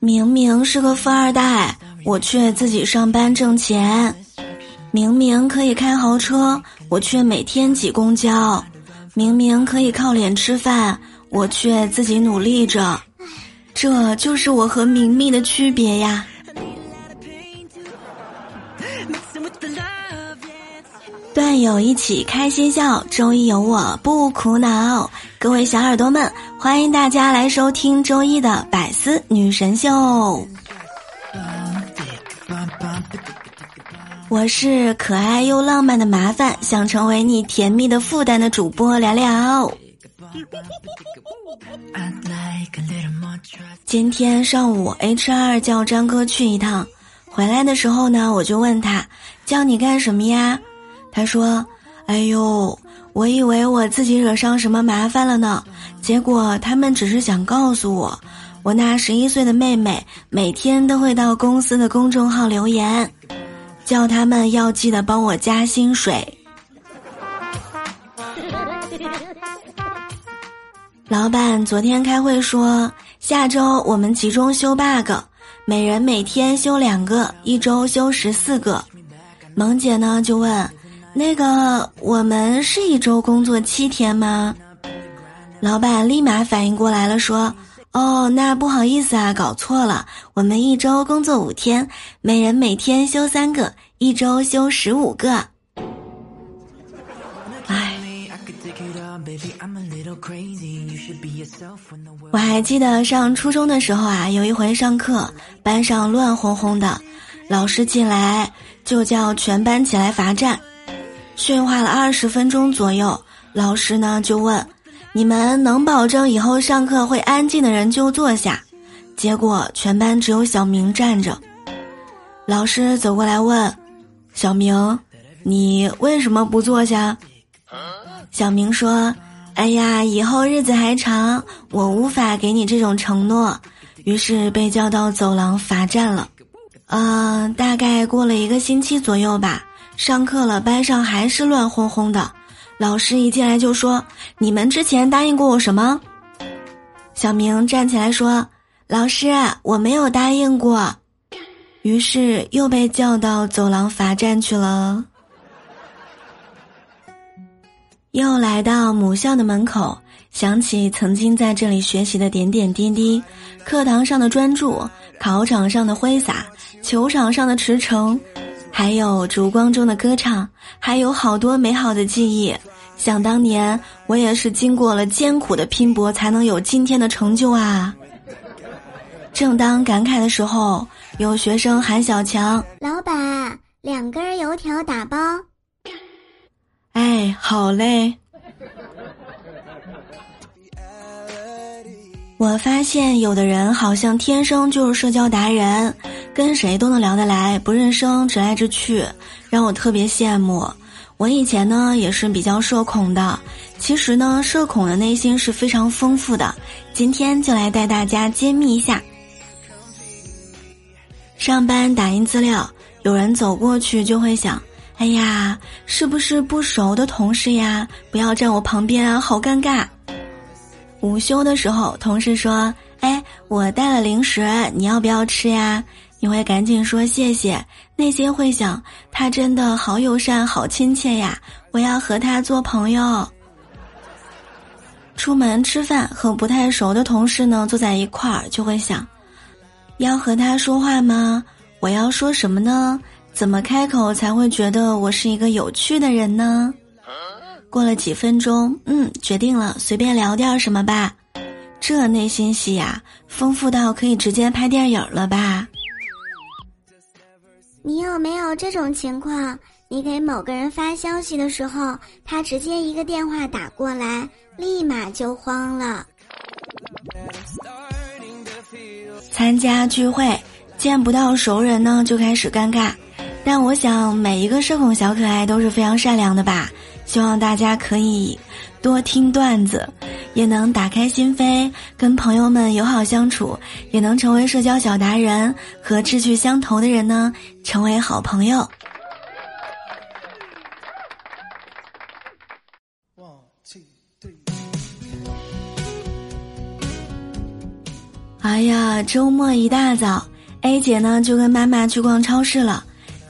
明明是个富二代，我却自己上班挣钱；明明可以开豪车，我却每天挤公交；明明可以靠脸吃饭，我却自己努力着。这就是我和明明的区别呀！战友一起开心笑，周一有我不苦恼。各位小耳朵们，欢迎大家来收听周一的百思女神秀。我是可爱又浪漫的麻烦，想成为你甜蜜的负担的主播聊聊。今天上午，H 二叫张哥去一趟，回来的时候呢，我就问他叫你干什么呀？他说：“哎呦，我以为我自己惹上什么麻烦了呢，结果他们只是想告诉我，我那十一岁的妹妹每天都会到公司的公众号留言，叫他们要记得帮我加薪水。”老板昨天开会说，下周我们集中修 bug，每人每天修两个，一周修十四个。萌姐呢就问，那个我们是一周工作七天吗？老板立马反应过来了，说，哦，那不好意思啊，搞错了，我们一周工作五天，每人每天休三个，一周休十五个。我还记得上初中的时候啊，有一回上课，班上乱哄哄的，老师进来就叫全班起来罚站，训话了二十分钟左右，老师呢就问：“你们能保证以后上课会安静的人就坐下。”结果全班只有小明站着，老师走过来问：“小明，你为什么不坐下？”小明说。哎呀，以后日子还长，我无法给你这种承诺，于是被叫到走廊罚站了。嗯，大概过了一个星期左右吧，上课了，班上还是乱哄哄的。老师一进来就说：“你们之前答应过我什么？”小明站起来说：“老师，我没有答应过。”于是又被叫到走廊罚站去了。又来到母校的门口，想起曾经在这里学习的点点滴滴，课堂上的专注，考场上的挥洒，球场上的驰骋，还有烛光中的歌唱，还有好多美好的记忆。想当年，我也是经过了艰苦的拼搏，才能有今天的成就啊！正当感慨的时候，有学生喊小强：“老板，两根油条打包。”哎，好嘞！我发现有的人好像天生就是社交达人，跟谁都能聊得来，不认生，直来直去，让我特别羡慕。我以前呢也是比较社恐的，其实呢社恐的内心是非常丰富的。今天就来带大家揭秘一下。上班打印资料，有人走过去就会想。哎呀，是不是不熟的同事呀？不要站我旁边啊，好尴尬。午休的时候，同事说：“哎，我带了零食，你要不要吃呀？”你会赶紧说谢谢，内心会想他真的好友善、好亲切呀，我要和他做朋友。出门吃饭和不太熟的同事呢坐在一块儿，就会想，要和他说话吗？我要说什么呢？怎么开口才会觉得我是一个有趣的人呢？过了几分钟，嗯，决定了，随便聊点什么吧。这内心戏呀，丰富到可以直接拍电影了吧？你有没有这种情况？你给某个人发消息的时候，他直接一个电话打过来，立马就慌了。参加聚会，见不到熟人呢，就开始尴尬。但我想，每一个社恐小可爱都是非常善良的吧。希望大家可以多听段子，也能打开心扉，跟朋友们友好相处，也能成为社交小达人，和志趣相投的人呢成为好朋友。哎呀，周末一大早，A 姐呢就跟妈妈去逛超市了。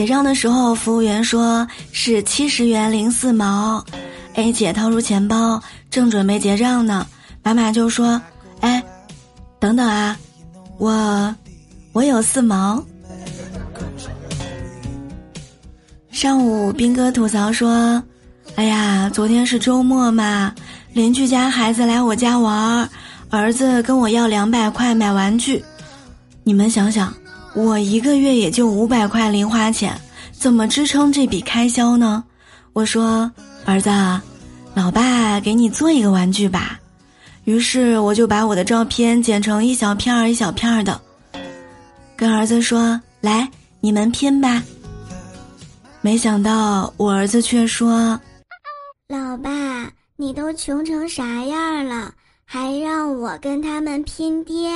结账的时候，服务员说是七十元零四毛。A 姐掏出钱包，正准备结账呢，妈妈就说：“哎，等等啊，我我有四毛。”上午，兵哥吐槽说：“哎呀，昨天是周末嘛，邻居家孩子来我家玩，儿子跟我要两百块买玩具。你们想想，我一个月也就五百块零花钱，怎么支撑这笔开销呢？”我说：“儿子。”老爸，给你做一个玩具吧。于是我就把我的照片剪成一小片儿一小片儿的，跟儿子说：“来，你们拼吧。”没想到我儿子却说：“老爸，你都穷成啥样了，还让我跟他们拼爹？”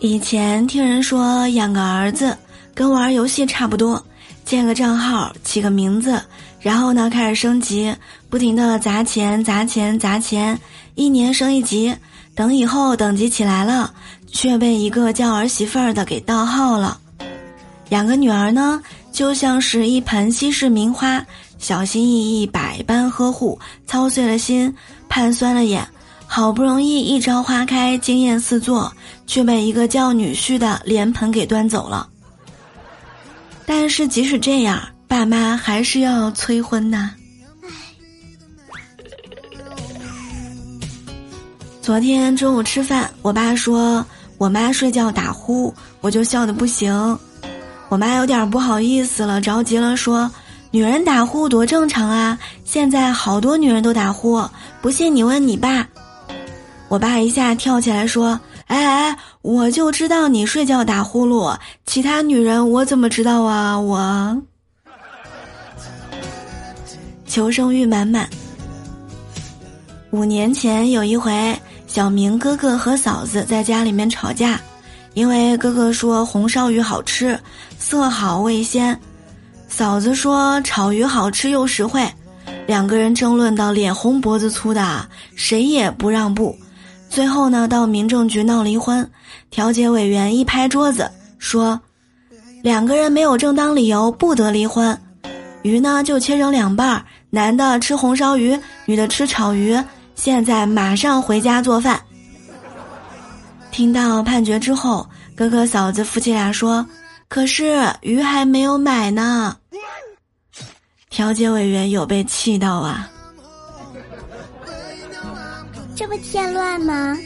以前听人说养个儿子。跟玩游戏差不多，建个账号，起个名字，然后呢开始升级，不停的砸钱砸钱砸钱，一年升一级，等以后等级起来了，却被一个叫儿媳妇儿的给盗号了。养个女儿呢，就像是一盆稀世名花，小心翼翼，百般呵护，操碎了心，盼酸了眼，好不容易一朝花开，惊艳四座，却被一个叫女婿的脸盆给端走了。但是即使这样，爸妈还是要催婚呐。昨天中午吃饭，我爸说我妈睡觉打呼，我就笑得不行。我妈有点不好意思了，着急了，说：“女人打呼多正常啊，现在好多女人都打呼，不信你问你爸。”我爸一下跳起来说。哎哎，我就知道你睡觉打呼噜，其他女人我怎么知道啊？我求生欲满满。五年前有一回，小明哥哥和嫂子在家里面吵架，因为哥哥说红烧鱼好吃，色好味鲜，嫂子说炒鱼好吃又实惠，两个人争论到脸红脖子粗的，谁也不让步。最后呢，到民政局闹离婚，调解委员一拍桌子说：“两个人没有正当理由不得离婚，鱼呢就切成两半，男的吃红烧鱼，女的吃炒鱼。现在马上回家做饭。”听到判决之后，哥哥嫂子夫妻俩说：“可是鱼还没有买呢。”调解委员有被气到啊。这不添乱吗？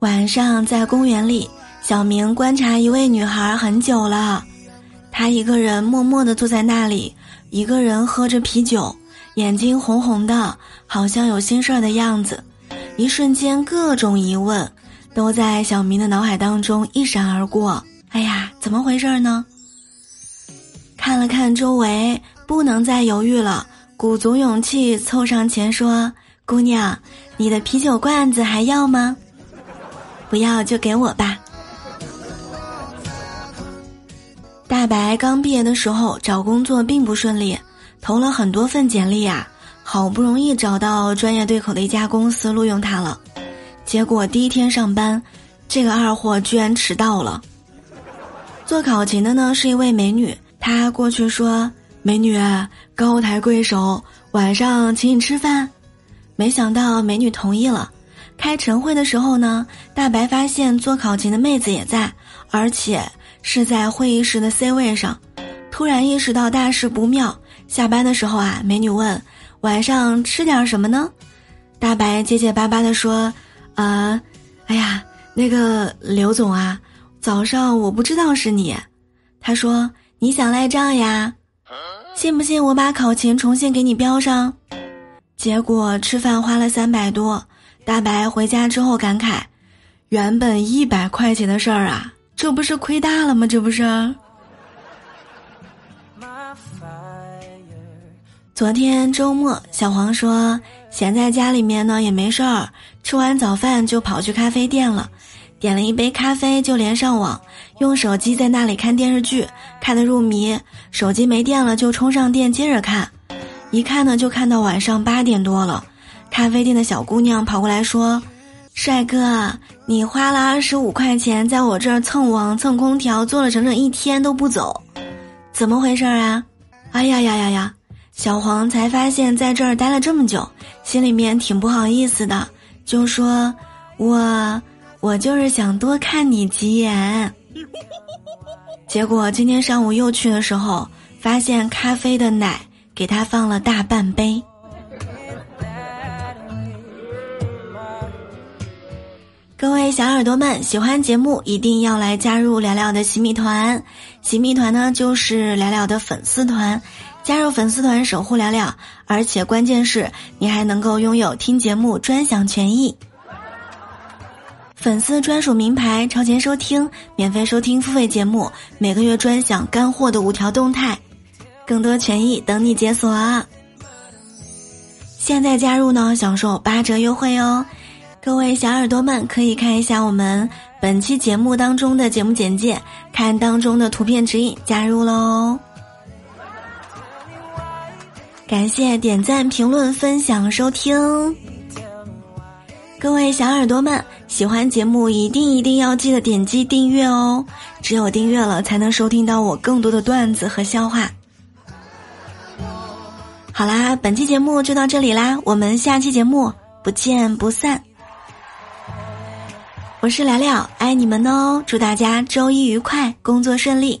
晚上在公园里，小明观察一位女孩很久了。她一个人默默地坐在那里，一个人喝着啤酒，眼睛红红的，好像有心事儿的样子。一瞬间，各种疑问都在小明的脑海当中一闪而过。哎呀，怎么回事呢？看了看周围，不能再犹豫了，鼓足勇气凑上前说。姑娘，你的啤酒罐子还要吗？不要就给我吧。大白刚毕业的时候找工作并不顺利，投了很多份简历啊，好不容易找到专业对口的一家公司录用他了，结果第一天上班，这个二货居然迟到了。做考勤的呢是一位美女，她过去说：“美女，高抬贵手，晚上请你吃饭。”没想到美女同意了。开晨会的时候呢，大白发现做考勤的妹子也在，而且是在会议室的 C 位上。突然意识到大事不妙。下班的时候啊，美女问：“晚上吃点什么呢？”大白结结巴巴地说：“呃，哎呀，那个刘总啊，早上我不知道是你。”他说：“你想赖账呀？信不信我把考勤重新给你标上？”结果吃饭花了三百多，大白回家之后感慨：“原本一百块钱的事儿啊，这不是亏大了吗？这不是。”昨天周末，小黄说闲在家里面呢也没事儿，吃完早饭就跑去咖啡店了，点了一杯咖啡就连上网，用手机在那里看电视剧，看得入迷。手机没电了就充上电接着看。一看呢就看到晚上八点多了。咖啡店的小姑娘跑过来说：“帅哥，你花了二十五块钱在我这儿蹭网蹭空调，坐了整整一天都不走，怎么回事啊？”哎呀呀呀呀！小黄才发现在这儿待了这么久，心里面挺不好意思的，就说：“我我就是想多看你几眼。”结果今天上午又去的时候，发现咖啡的奶给他放了大半杯。各位小耳朵们，喜欢节目一定要来加入聊聊的洗米团，洗米团呢就是聊聊的粉丝团，加入粉丝团守护聊聊，而且关键是你还能够拥有听节目专享权益，粉丝专属名牌、超前收听、免费收听付费节目、每个月专享干货的五条动态，更多权益等你解锁！现在加入呢，享受八折优惠哦。各位小耳朵们，可以看一下我们本期节目当中的节目简介，看当中的图片指引，加入喽！感谢点赞、评论、分享、收听。各位小耳朵们，喜欢节目一定一定要记得点击订阅哦，只有订阅了才能收听到我更多的段子和笑话。好啦，本期节目就到这里啦，我们下期节目不见不散。我是聊聊，爱你们哦！祝大家周一愉快，工作顺利。